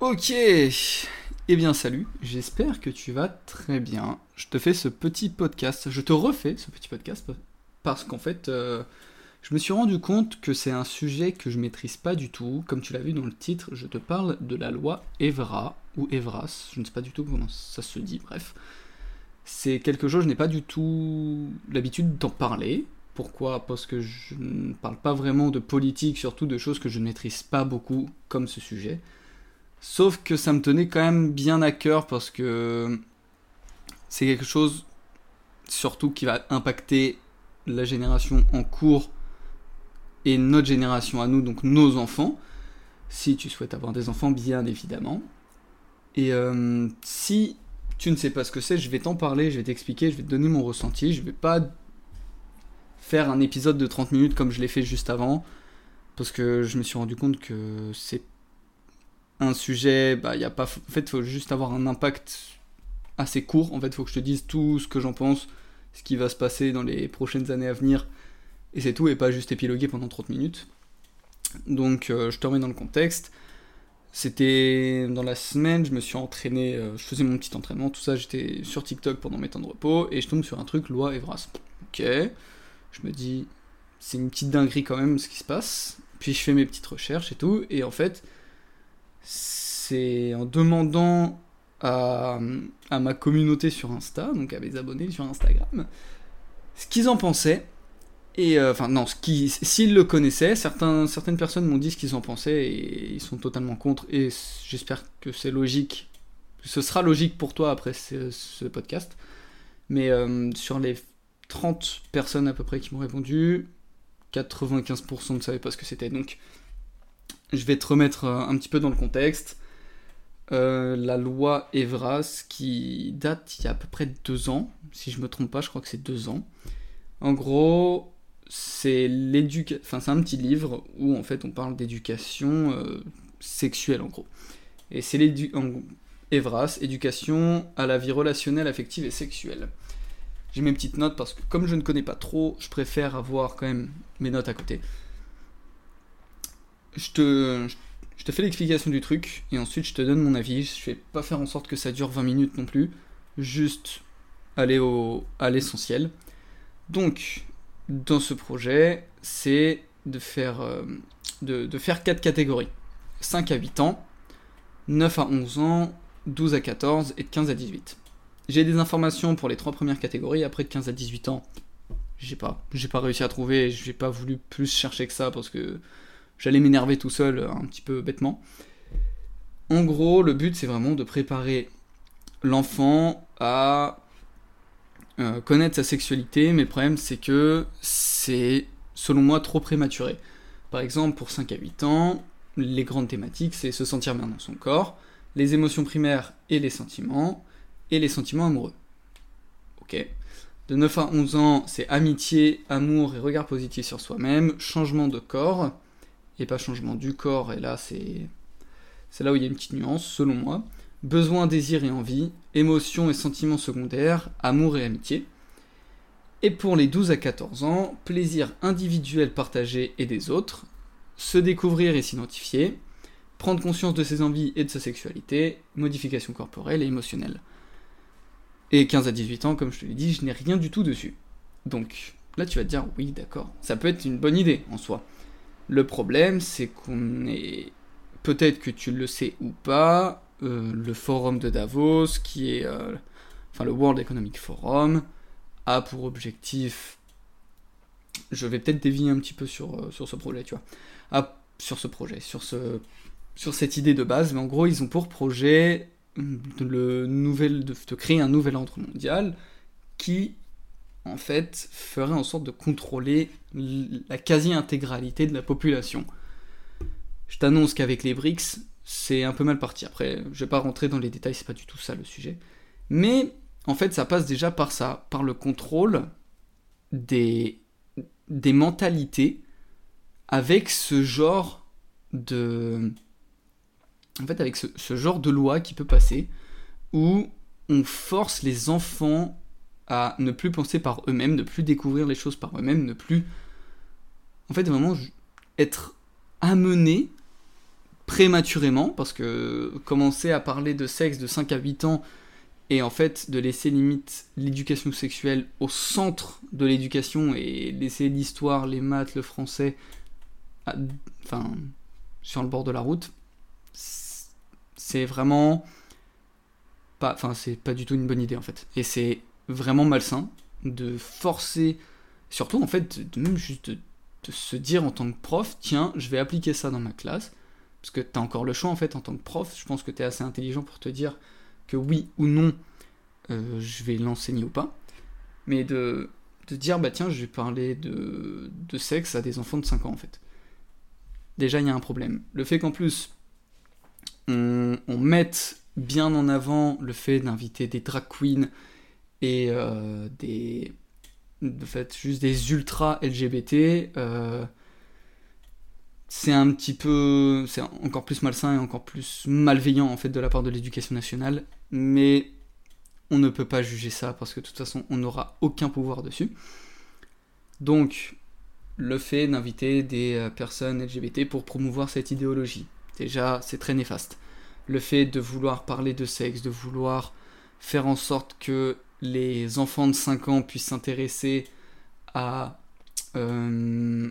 Ok, eh bien salut, j'espère que tu vas très bien. Je te fais ce petit podcast, je te refais ce petit podcast parce qu'en fait, euh, je me suis rendu compte que c'est un sujet que je maîtrise pas du tout. Comme tu l'as vu dans le titre, je te parle de la loi Evra ou Evras, je ne sais pas du tout comment ça se dit, bref. C'est quelque chose, je n'ai pas du tout l'habitude d'en parler. Pourquoi? Parce que je ne parle pas vraiment de politique, surtout de choses que je ne maîtrise pas beaucoup, comme ce sujet. Sauf que ça me tenait quand même bien à cœur parce que c'est quelque chose surtout qui va impacter la génération en cours et notre génération à nous, donc nos enfants, si tu souhaites avoir des enfants, bien évidemment. Et euh, si tu ne sais pas ce que c'est, je vais t'en parler, je vais t'expliquer, je vais te donner mon ressenti, je vais pas faire un épisode de 30 minutes comme je l'ai fait juste avant, parce que je me suis rendu compte que c'est un sujet, bah, y a pas, en fait, il faut juste avoir un impact assez court. En fait, il faut que je te dise tout ce que j'en pense, ce qui va se passer dans les prochaines années à venir, et c'est tout, et pas juste épiloguer pendant 30 minutes. Donc, euh, je te remets dans le contexte. C'était dans la semaine, je me suis entraîné, euh, je faisais mon petit entraînement, tout ça, j'étais sur TikTok pendant mes temps de repos, et je tombe sur un truc, loi Evras. Ok, je me dis, c'est une petite dinguerie quand même ce qui se passe. Puis je fais mes petites recherches et tout, et en fait, c'est en demandant à, ma communauté sur Insta, donc à mes abonnés sur Instagram, ce qu'ils en pensaient. Et euh, enfin, non, s'ils le connaissaient, certaines personnes m'ont dit ce qu'ils en pensaient et ils sont totalement contre. Et j'espère que c'est logique. Ce sera logique pour toi après ce, podcast. Mais euh, sur les 30 personnes à peu près qui m'ont répondu, 95% ne savaient pas ce que c'était. Donc, je vais te remettre euh, un petit peu dans le contexte. Euh, la loi Evras qui date il y a à peu près deux ans, si je me trompe pas, je crois que c'est deux ans. En gros, c'est enfin un petit livre où en fait on parle d'éducation euh, sexuelle en gros. Et c'est Evras, éducation à la vie relationnelle, affective et sexuelle. J'ai mes petites notes parce que comme je ne connais pas trop, je préfère avoir quand même mes notes à côté je te, je te fais l'explication du truc et ensuite je te donne mon avis. Je vais pas faire en sorte que ça dure 20 minutes non plus, juste aller au, à l'essentiel. Donc, dans ce projet, c'est de faire, euh, de, de faire 4 catégories 5 à 8 ans, 9 à 11 ans, 12 à 14 et de 15 à 18. J'ai des informations pour les trois premières catégories, après de 15 à 18 ans, j'ai pas, j'ai pas réussi à trouver, j'ai pas voulu plus chercher que ça parce que j'allais m'énerver tout seul euh, un petit peu bêtement. En gros, le but c'est vraiment de préparer l'enfant à euh, connaître sa sexualité, mais le problème c'est que c'est selon moi trop prématuré. Par exemple, pour 5 à 8 ans, les grandes thématiques c'est se sentir bien dans son corps, les émotions primaires et les sentiments, et les sentiments amoureux. Ok. De 9 à 11 ans, c'est amitié, amour et regard positif sur soi-même, changement de corps, et pas changement du corps, et là c'est c'est là où il y a une petite nuance, selon moi. Besoin, désir et envie, émotions et sentiments secondaires, amour et amitié. Et pour les 12 à 14 ans, plaisir individuel partagé et des autres, se découvrir et s'identifier, prendre conscience de ses envies et de sa sexualité, modification corporelle et émotionnelle. Et 15 à 18 ans, comme je te l'ai dit, je n'ai rien du tout dessus. Donc là tu vas te dire, oui d'accord, ça peut être une bonne idée en soi. Le problème, c'est qu'on est, peut-être que tu le sais ou pas, euh, le forum de Davos, qui est, euh, enfin le World Economic Forum, a pour objectif, je vais peut-être dévier un petit peu sur, euh, ce projet, tu vois, a, sur ce projet, sur, ce, sur cette idée de base, mais en gros, ils ont pour projet de créer un nouvel ordre mondial qui en fait, ferait en sorte de contrôler la quasi-intégralité de la population. Je t'annonce qu'avec les BRICS, c'est un peu mal parti. Après, je vais pas rentrer dans les détails, c'est pas du tout ça le sujet. Mais en fait, ça passe déjà par ça, par le contrôle des, des mentalités avec ce genre de. En fait, avec ce, ce genre de loi qui peut passer où on force les enfants à ne plus penser par eux-mêmes, ne plus découvrir les choses par eux-mêmes, ne plus. En fait, vraiment être amené prématurément, parce que commencer à parler de sexe de 5 à 8 ans, et en fait de laisser limite l'éducation sexuelle au centre de l'éducation et laisser l'histoire, les maths, le français, enfin, sur le bord de la route, c'est vraiment pas, enfin, c'est pas du tout une bonne idée en fait. Et c'est vraiment malsain de forcer, surtout en fait, de même juste de, se dire en tant que prof, tiens, je vais appliquer ça dans ma classe, parce que tu as encore le choix en fait en tant que prof, je pense que tu es assez intelligent pour te dire que oui ou non, euh, je vais l'enseigner ou pas, mais de, de dire, bah tiens, je vais parler de, sexe à des enfants de 5 ans en fait. Déjà, il y a un problème. Le fait qu'en plus, on, on mette bien en avant le fait d'inviter des drag queens et euh, des de fait juste des ultra LGBT euh, c'est un petit peu c'est encore plus malsain et encore plus malveillant en fait de la part de l'éducation nationale mais on ne peut pas juger ça parce que de toute façon on n'aura aucun pouvoir dessus. Donc le fait d'inviter des euh, personnes LGBT pour promouvoir cette idéologie déjà c'est très néfaste. Le fait de vouloir parler de sexe, de vouloir faire en sorte que les enfants de 5 ans puissent s'intéresser à, euh,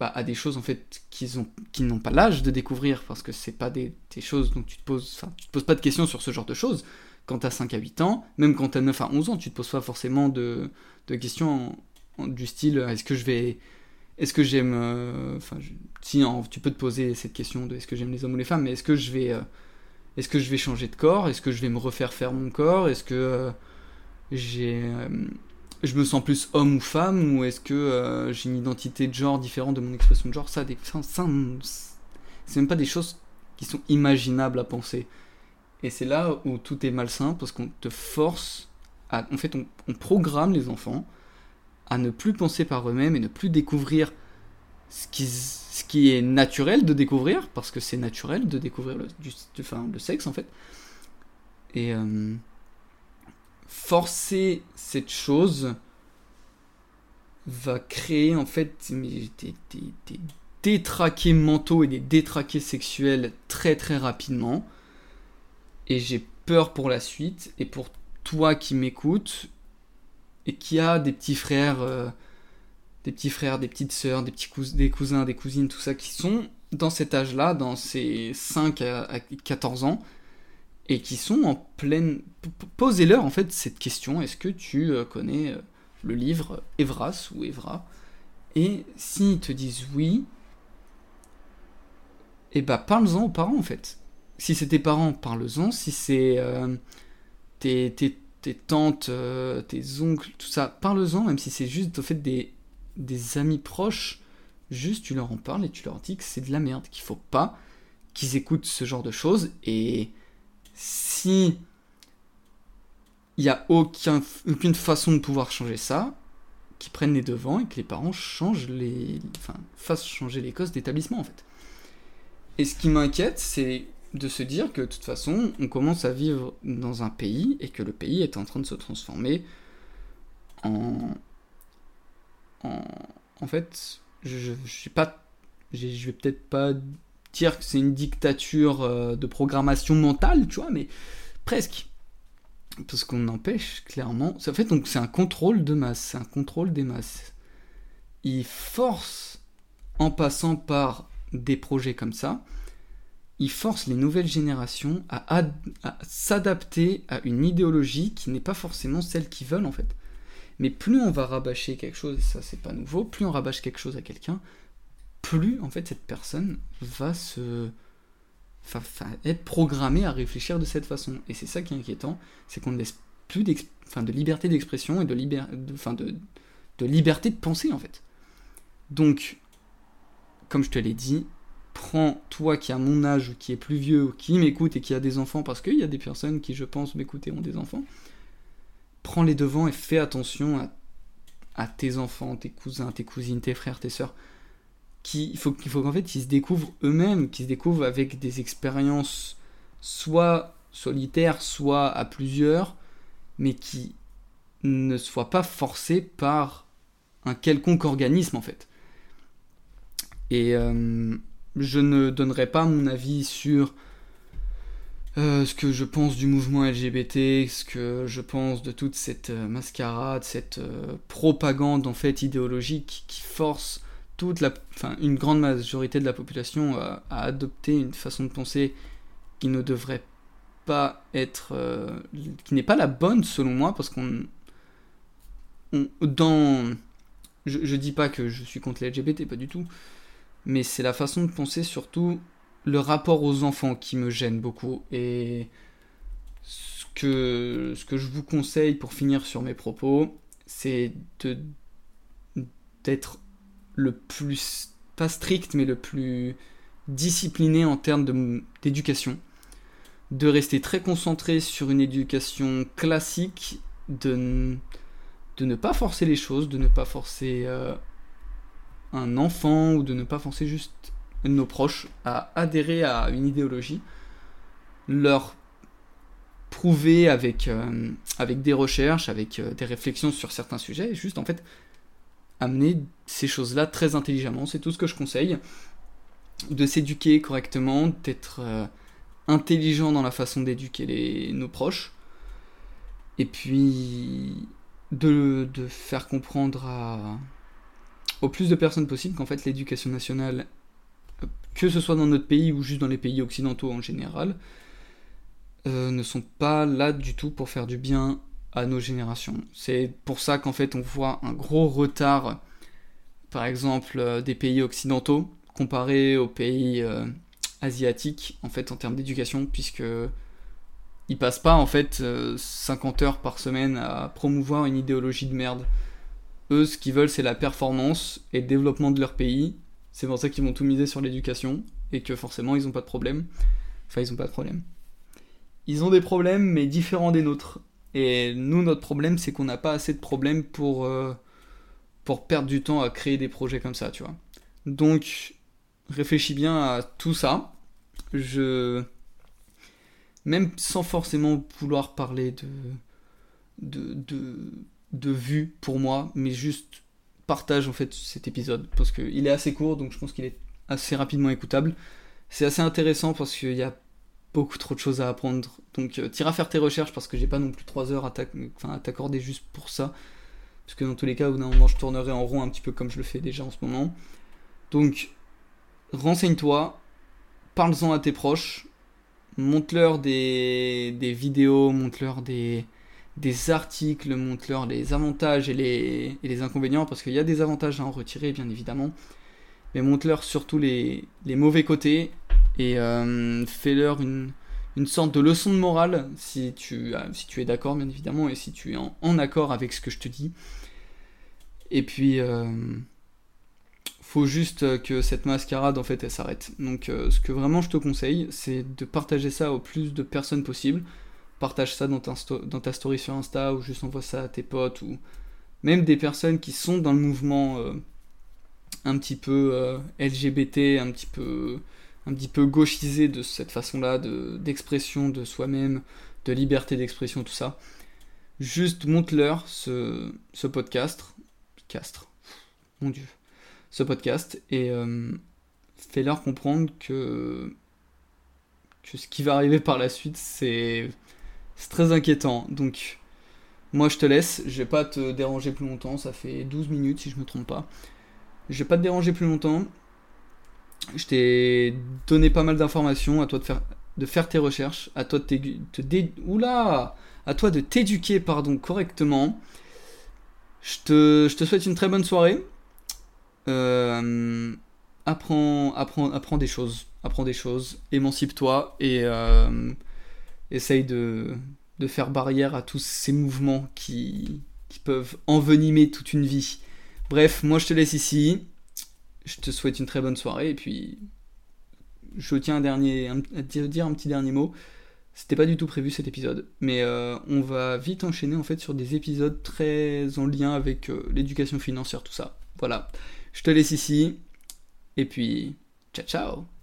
bah, à des choses en fait qu'ils ont, qui n'ont pas l'âge de découvrir parce que c'est pas des, choses dont tu te poses, tu te poses pas de questions sur ce genre de choses. Quand tu as 5 à 8 ans, même quand tu as 9 à 11 ans, tu te poses pas forcément de, questions du style est-ce que je vais est-ce que j'aime euh, enfin si tu peux te poser cette question de est-ce que j'aime les hommes ou les femmes mais est-ce que je vais euh, est-ce que je vais changer de corps Est-ce que je vais me refaire faire mon corps Est-ce que euh, euh, je me sens plus homme ou femme Ou est-ce que euh, j'ai une identité de genre différente de mon expression de genre? Ça, ça, c'est même pas des choses qui sont imaginables à penser. Et c'est là où tout est malsain parce qu'on te force à. En fait, on, programme les enfants à ne plus penser par eux-mêmes et ne plus découvrir ce qui, ce qui est naturel de découvrir, parce que c'est naturel de découvrir le, du, enfin, le sexe en fait. Et euh, forcer cette chose va créer en fait des, détraqués mentaux et des détraqués sexuels très très rapidement. Et j'ai peur pour la suite et pour toi qui m'écoutes et qui a des petits frères. Euh, des petits frères, des petites sœurs, des, petits des cousins, des cousines, tout ça, qui sont dans cet âge-là, dans ces 5 à 14 ans, et qui sont en pleine... Posez-leur en fait cette question, est-ce que tu euh, connais euh, le livre Evras ou Evra? Et s'ils te disent oui, eh bah parle-en aux parents en fait. Si c'est tes parents, parle-en. Si c'est euh, tes, tes, tes, tantes, tes oncles, tout ça, parle-en, même si c'est juste au fait des des amis proches, juste tu leur en parles et tu leur dis que c'est de la merde, qu'il faut pas qu'ils écoutent ce genre de choses. Et si il n'y a aucun, aucune façon de pouvoir changer ça, qu'ils prennent les devants et que les parents changent les, enfin, fassent changer les causes d'établissement en fait. Et ce qui m'inquiète, c'est de se dire que de toute façon, on commence à vivre dans un pays et que le pays est en train de se transformer en, en, fait, je, je, pas, je vais peut-être pas dire que c'est une dictature euh, de programmation mentale, tu vois, mais presque. Parce qu'on empêche clairement. En fait, donc c'est un contrôle de masse, c'est un contrôle des masses. Il force, en passant par des projets comme ça, il force les nouvelles générations à, à s'adapter à une idéologie qui n'est pas forcément celle qu'ils veulent en fait. Mais plus on va rabâcher quelque chose, et ça c'est pas nouveau, plus on rabâche quelque chose à quelqu'un, plus en fait cette personne va se être programmée à réfléchir de cette façon. Et c'est ça qui est inquiétant, c'est qu'on ne laisse plus de liberté d'expression et de, de, liberté de penser en fait. Donc, comme je te l'ai dit, prends toi qui as mon âge, ou qui est plus vieux, ou qui m'écoute et qui a des enfants, parce qu'il y a des personnes qui, je pense, m'écouter ont des enfants, prends les devants et fais attention à, tes enfants, tes cousins, tes cousines, tes frères, tes sœurs. Il faut, qu'il faut qu'en fait ils se découvrent eux-mêmes, qu'ils se découvrent avec des expériences soit solitaires, soit à plusieurs, mais qui ne soient pas forcés par un quelconque organisme en fait. Et euh, je ne donnerai pas mon avis sur euh, ce que je pense du mouvement LGBT, ce que je pense de toute cette euh, mascarade, cette propagande en fait idéologique qui force toute la, enfin, une grande majorité de la population à, adopter une façon de penser qui ne devrait pas être, qui n'est pas la bonne selon moi, parce qu'on, dans, je, je dis pas que je suis contre les LGBT, pas du tout, mais c'est la façon de penser surtout le rapport aux enfants qui me gêne beaucoup. Et ce que, ce que je vous conseille pour finir sur mes propos, c'est de d'être le plus, pas strict, mais le plus discipliné en termes d'éducation. De, rester très concentré sur une éducation classique, de, ne pas forcer les choses, de ne pas forcer euh, un enfant ou de ne pas forcer juste nos proches à adhérer à une idéologie, leur prouver avec, euh, avec des recherches, avec euh, des réflexions sur certains sujets, et juste en fait amener ces choses-là très intelligemment. C'est tout ce que je conseille. De s'éduquer correctement, d'être euh, intelligent dans la façon d'éduquer nos proches, et puis de, de faire comprendre à, au plus de personnes possible qu'en fait l'éducation nationale que ce soit dans notre pays ou juste dans les pays occidentaux en général, euh, ne sont pas là du tout pour faire du bien à nos générations. C'est pour ça qu'en fait on voit un gros retard, par exemple, euh, des pays occidentaux comparé aux pays euh, asiatiques en fait en termes d'éducation, puisque ils passent pas en fait 50 heures par semaine à promouvoir une idéologie de merde. Eux, ce qu'ils veulent, c'est la performance et le développement de leur pays, c'est pour ça qu'ils vont tout miser sur l'éducation et que forcément ils n'ont pas de problème. Enfin, ils n'ont pas de problème. Ils ont des problèmes, mais différents des nôtres. Et nous, notre problème, c'est qu'on n'a pas assez de problèmes pour, euh, pour perdre du temps à créer des projets comme ça, tu vois. Donc, réfléchis bien à tout ça. Je. Même sans forcément vouloir parler de. de, de, de vue pour moi, mais juste partage en fait cet épisode parce qu'il est assez court donc je pense qu'il est assez rapidement écoutable. C'est assez intéressant parce qu'il y a beaucoup trop de choses à apprendre. Donc euh, t'iras faire tes recherches parce que j'ai pas non plus 3 heures à t'accorder juste pour ça. Parce que dans tous les cas, au bout d'un moment, je tournerai en rond un petit peu comme je le fais déjà en ce moment. Donc renseigne-toi, parle-en à tes proches, montre-leur des, des vidéos, montre-leur des, des articles, montre-leur les avantages et les, inconvénients, parce qu'il y a des avantages à en retirer, bien évidemment, mais montre-leur surtout les, mauvais côtés et euh, fais-leur une, une, sorte de leçon de morale, si tu, si tu es d'accord, bien évidemment, et si tu es en, accord avec ce que je te dis. Et puis, euh, faut juste que cette mascarade, en fait, elle s'arrête. Donc, euh, ce que vraiment je te conseille, c'est de partager ça au plus de personnes possible partage ça dans ta, dans ta story sur Insta ou juste envoie ça à tes potes ou même des personnes qui sont dans le mouvement euh, un petit peu euh, LGBT, un petit peu, un petit peu gauchisé de cette façon-là, d'expression de, soi-même, de liberté d'expression, tout ça. Juste montre-leur ce, ce podcast, castre, mon dieu, ce podcast et euh, fais-leur comprendre que, que ce qui va arriver par la suite, c'est c'est très inquiétant. Donc, moi je te laisse. Je vais pas te déranger plus longtemps. Ça fait 12 minutes si je me trompe pas. Je vais pas te déranger plus longtemps. Je t'ai donné pas mal d'informations. À toi de faire, de faire tes recherches. À toi de te dé... Oula t'éduquer, correctement. Je te, souhaite une très bonne soirée. Euh, apprends, apprends, apprends des choses. Apprends des choses. Émancipe-toi. Et. Euh, essaye de, faire barrière à tous ces mouvements qui peuvent envenimer toute une vie. Bref, moi je te laisse ici. Je te souhaite une très bonne soirée et puis je tiens un dernier, à dire un petit dernier mot. C'était pas du tout prévu cet épisode, mais euh, on va vite enchaîner en fait sur des épisodes très en lien avec euh, l'éducation financière, tout ça. Voilà, je te laisse ici et puis ciao ciao